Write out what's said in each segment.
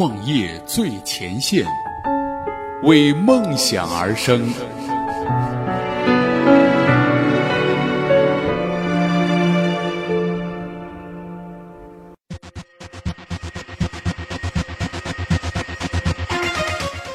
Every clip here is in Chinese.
创业最前线，为梦想而生。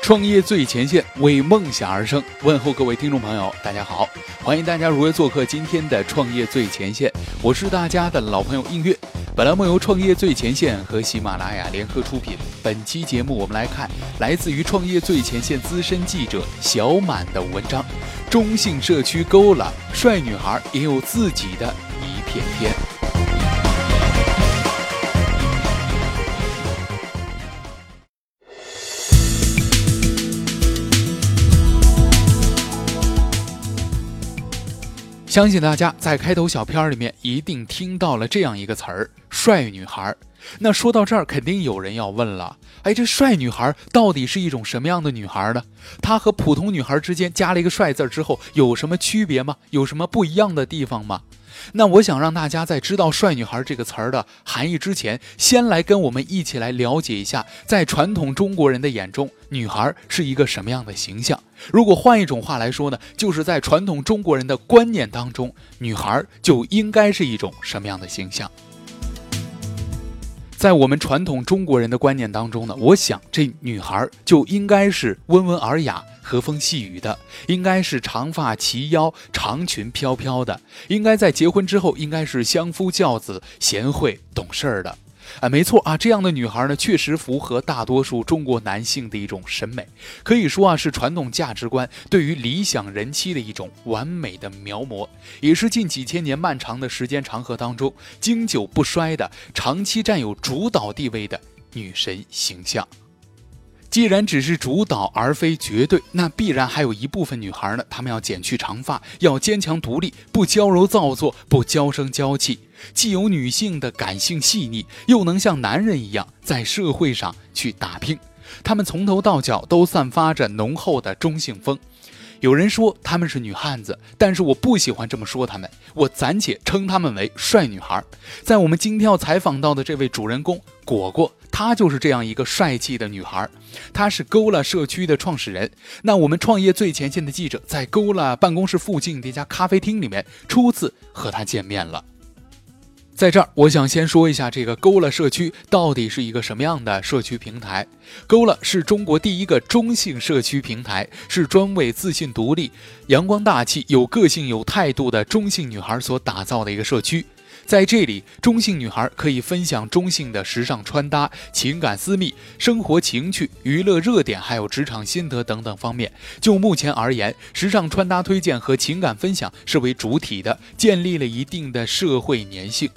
创业最前线，为梦想而生。问候各位听众朋友，大家好，欢迎大家如约做客今天的创业最前线。我是大家的老朋友映月。本栏目由创业最前线和喜马拉雅联合出品。本期节目我们来看来自于创业最前线资深记者小满的文章：中性社区勾了帅女孩也有自己的一片天。相信大家在开头小片儿里面一定听到了这样一个词儿“帅女孩”。那说到这儿，肯定有人要问了：哎，这帅女孩到底是一种什么样的女孩呢？她和普通女孩之间加了一个“帅”字之后，有什么区别吗？有什么不一样的地方吗？那我想让大家在知道“帅女孩”这个词儿的含义之前，先来跟我们一起来了解一下，在传统中国人的眼中，女孩是一个什么样的形象。如果换一种话来说呢，就是在传统中国人的观念当中，女孩就应该是一种什么样的形象？在我们传统中国人的观念当中呢，我想这女孩就应该是温文尔雅。和风细雨的，应该是长发齐腰、长裙飘飘的，应该在结婚之后应该是相夫教子、贤惠懂事儿的。啊，没错啊，这样的女孩呢，确实符合大多数中国男性的一种审美，可以说啊，是传统价值观对于理想人妻的一种完美的描摹，也是近几千年漫长的时间长河当中经久不衰的、长期占有主导地位的女神形象。既然只是主导而非绝对，那必然还有一部分女孩呢，她们要剪去长发，要坚强独立，不娇柔造作，不娇声娇气，既有女性的感性细腻，又能像男人一样在社会上去打拼。她们从头到脚都散发着浓厚的中性风。有人说她们是女汉子，但是我不喜欢这么说她们，我暂且称她们为帅女孩。在我们今天要采访到的这位主人公果果。她就是这样一个帅气的女孩，她是勾了社区的创始人。那我们创业最前线的记者在勾了办公室附近的一家咖啡厅里面初次和她见面了。在这儿，我想先说一下这个勾勒社区到底是一个什么样的社区平台。勾勒是中国第一个中性社区平台，是专为自信、独立、阳光大气、有个性、有态度的中性女孩所打造的一个社区。在这里，中性女孩可以分享中性的时尚穿搭、情感私密、生活情趣、娱乐热点，还有职场心得等等方面。就目前而言，时尚穿搭推荐和情感分享是为主体的，建立了一定的社会粘性。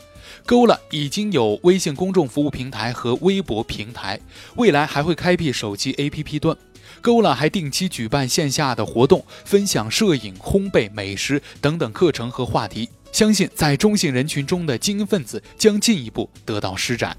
勾了已经有微信公众服务平台和微博平台，未来还会开辟手机 APP 端。勾了还定期举办线下的活动，分享摄影、烘焙、美食等等课程和话题。相信在中性人群中的精英分子将进一步得到施展。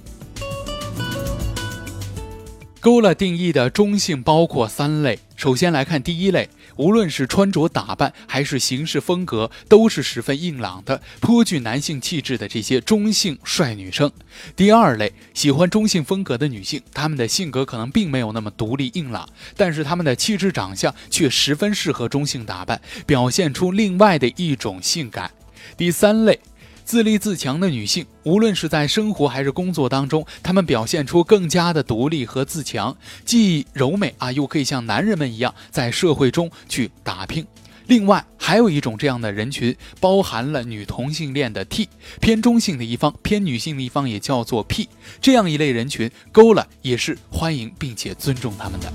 勾勒定义的中性包括三类，首先来看第一类，无论是穿着打扮还是行事风格，都是十分硬朗的，颇具男性气质的这些中性帅女生。第二类，喜欢中性风格的女性，她们的性格可能并没有那么独立硬朗，但是她们的气质长相却十分适合中性打扮，表现出另外的一种性感。第三类，自立自强的女性，无论是在生活还是工作当中，她们表现出更加的独立和自强，既柔美啊，又可以像男人们一样在社会中去打拼。另外，还有一种这样的人群，包含了女同性恋的 T，偏中性的一方，偏女性的一方也叫做 P，这样一类人群，勾了也是欢迎并且尊重他们的。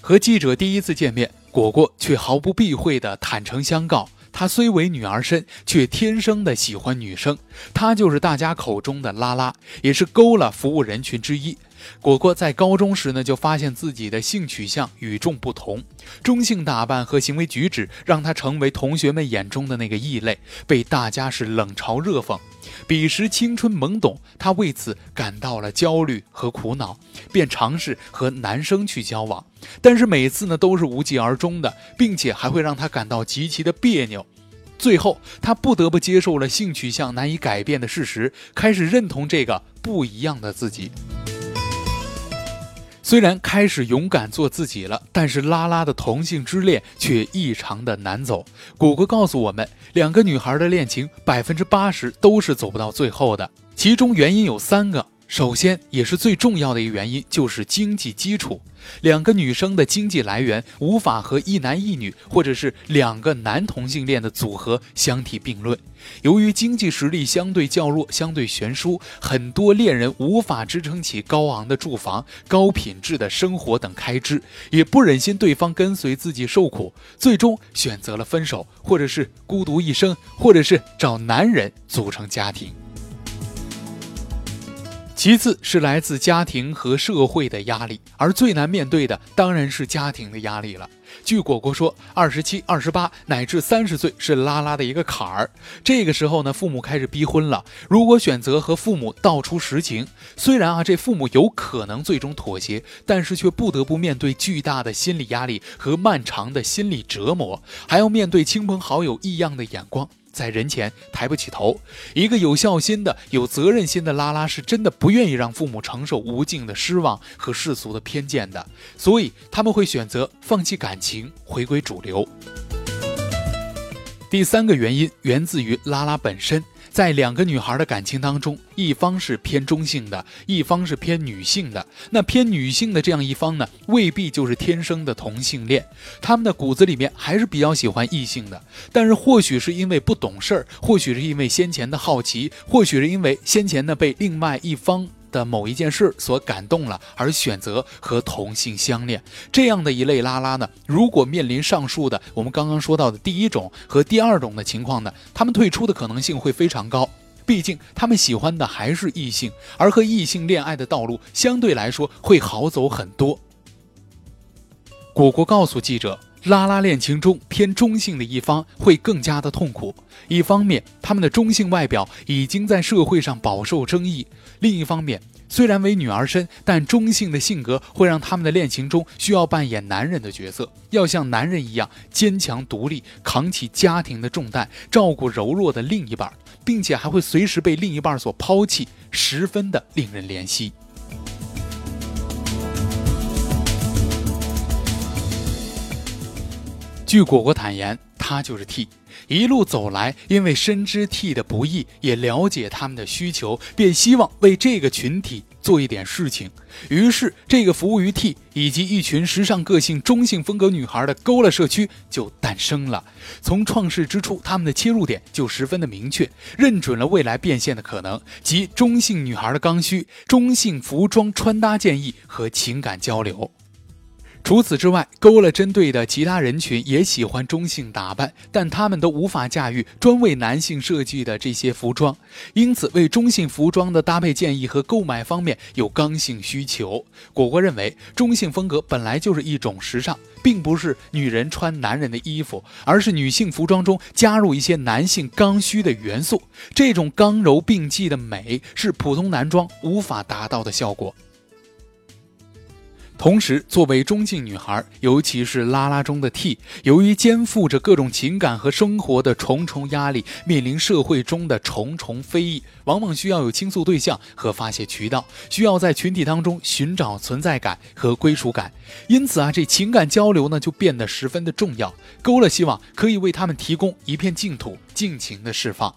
和记者第一次见面。果果却毫不避讳地坦诚相告，她虽为女儿身，却天生的喜欢女生。她就是大家口中的拉拉，也是勾了服务人群之一。果果在高中时呢，就发现自己的性取向与众不同，中性打扮和行为举止让她成为同学们眼中的那个异类，被大家是冷嘲热讽。彼时青春懵懂，她为此感到了焦虑和苦恼，便尝试和男生去交往，但是每次呢都是无疾而终的，并且还会让他感到极其的别扭。最后，他不得不接受了性取向难以改变的事实，开始认同这个不一样的自己。虽然开始勇敢做自己了，但是拉拉的同性之恋却异常的难走。果果告诉我们，两个女孩的恋情百分之八十都是走不到最后的，其中原因有三个。首先，也是最重要的一个原因，就是经济基础。两个女生的经济来源无法和一男一女，或者是两个男同性恋的组合相提并论。由于经济实力相对较弱、相对悬殊，很多恋人无法支撑起高昂的住房、高品质的生活等开支，也不忍心对方跟随自己受苦，最终选择了分手，或者是孤独一生，或者是找男人组成家庭。其次是来自家庭和社会的压力，而最难面对的当然是家庭的压力了。据果果说，二十七、二十八乃至三十岁是拉拉的一个坎儿。这个时候呢，父母开始逼婚了。如果选择和父母道出实情，虽然啊，这父母有可能最终妥协，但是却不得不面对巨大的心理压力和漫长的心理折磨，还要面对亲朋好友异样的眼光。在人前抬不起头，一个有孝心的、有责任心的拉拉是真的不愿意让父母承受无尽的失望和世俗的偏见的，所以他们会选择放弃感情，回归主流。第三个原因源自于拉拉本身。在两个女孩的感情当中，一方是偏中性的，一方是偏女性的。那偏女性的这样一方呢，未必就是天生的同性恋，他们的骨子里面还是比较喜欢异性的。但是或许是因为不懂事儿，或许是因为先前的好奇，或许是因为先前呢被另外一方。的某一件事所感动了，而选择和同性相恋，这样的一类拉拉呢？如果面临上述的我们刚刚说到的第一种和第二种的情况呢，他们退出的可能性会非常高。毕竟他们喜欢的还是异性，而和异性恋爱的道路相对来说会好走很多。果果告诉记者。拉拉恋情中偏中性的一方会更加的痛苦。一方面，他们的中性外表已经在社会上饱受争议；另一方面，虽然为女儿身，但中性的性格会让他们的恋情中需要扮演男人的角色，要像男人一样坚强独立，扛起家庭的重担，照顾柔弱的另一半，并且还会随时被另一半所抛弃，十分的令人怜惜。据果果坦言，他就是 T，一路走来，因为深知 T 的不易，也了解他们的需求，便希望为这个群体做一点事情。于是，这个服务于 T 以及一群时尚个性、中性风格女孩的勾勒社区就诞生了。从创世之初，他们的切入点就十分的明确，认准了未来变现的可能，即中性女孩的刚需、中性服装穿搭建议和情感交流。除此之外，勾勒针对的其他人群也喜欢中性打扮，但他们都无法驾驭专为男性设计的这些服装，因此为中性服装的搭配建议和购买方面有刚性需求。果果认为，中性风格本来就是一种时尚，并不是女人穿男人的衣服，而是女性服装中加入一些男性刚需的元素。这种刚柔并济的美，是普通男装无法达到的效果。同时，作为中性女孩，尤其是拉拉中的 T，由于肩负着各种情感和生活的重重压力，面临社会中的重重非议，往往需要有倾诉对象和发泄渠道，需要在群体当中寻找存在感和归属感。因此啊，这情感交流呢就变得十分的重要。勾勒希望可以为他们提供一片净土，尽情的释放。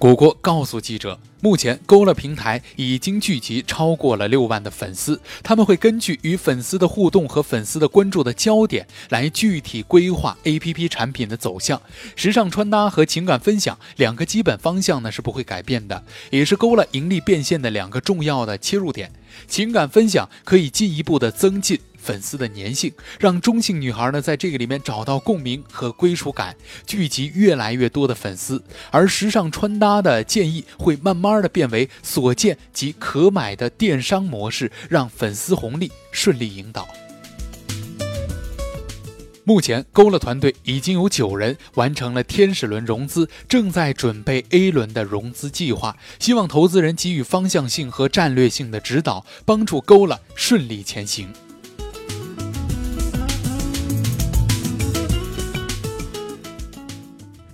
果果告诉记者。目前，勾勒平台已经聚集超过了六万的粉丝，他们会根据与粉丝的互动和粉丝的关注的焦点来具体规划 APP 产品的走向。时尚穿搭和情感分享两个基本方向呢是不会改变的，也是勾勒盈利变现的两个重要的切入点。情感分享可以进一步的增进。粉丝的粘性，让中性女孩呢在这个里面找到共鸣和归属感，聚集越来越多的粉丝。而时尚穿搭的建议会慢慢的变为所见及可买的电商模式，让粉丝红利顺利引导。目前，勾勒团队已经有九人完成了天使轮融资，正在准备 A 轮的融资计划，希望投资人给予方向性和战略性的指导，帮助勾勒顺利前行。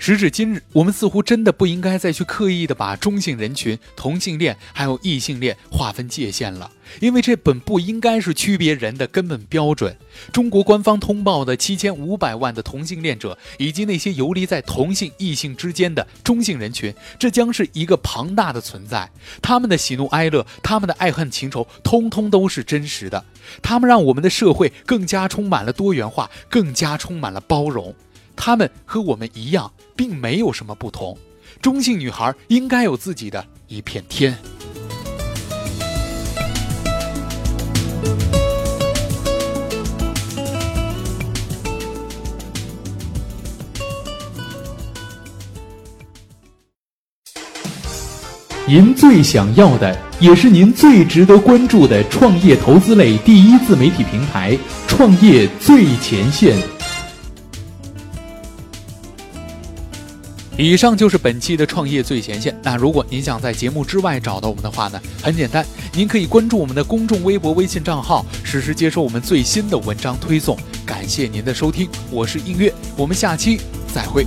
时至今日，我们似乎真的不应该再去刻意的把中性人群、同性恋还有异性恋划分界限了，因为这本不应该是区别人的根本标准。中国官方通报的七千五百万的同性恋者，以及那些游离在同性、异性之间的中性人群，这将是一个庞大的存在。他们的喜怒哀乐，他们的爱恨情仇，通通都是真实的。他们让我们的社会更加充满了多元化，更加充满了包容。他们和我们一样。并没有什么不同，中性女孩应该有自己的一片天。您最想要的，也是您最值得关注的创业投资类第一自媒体平台——创业最前线。以上就是本期的创业最前线。那如果您想在节目之外找到我们的话呢，很简单，您可以关注我们的公众微博、微信账号，实时接收我们最新的文章推送。感谢您的收听，我是音乐，我们下期再会。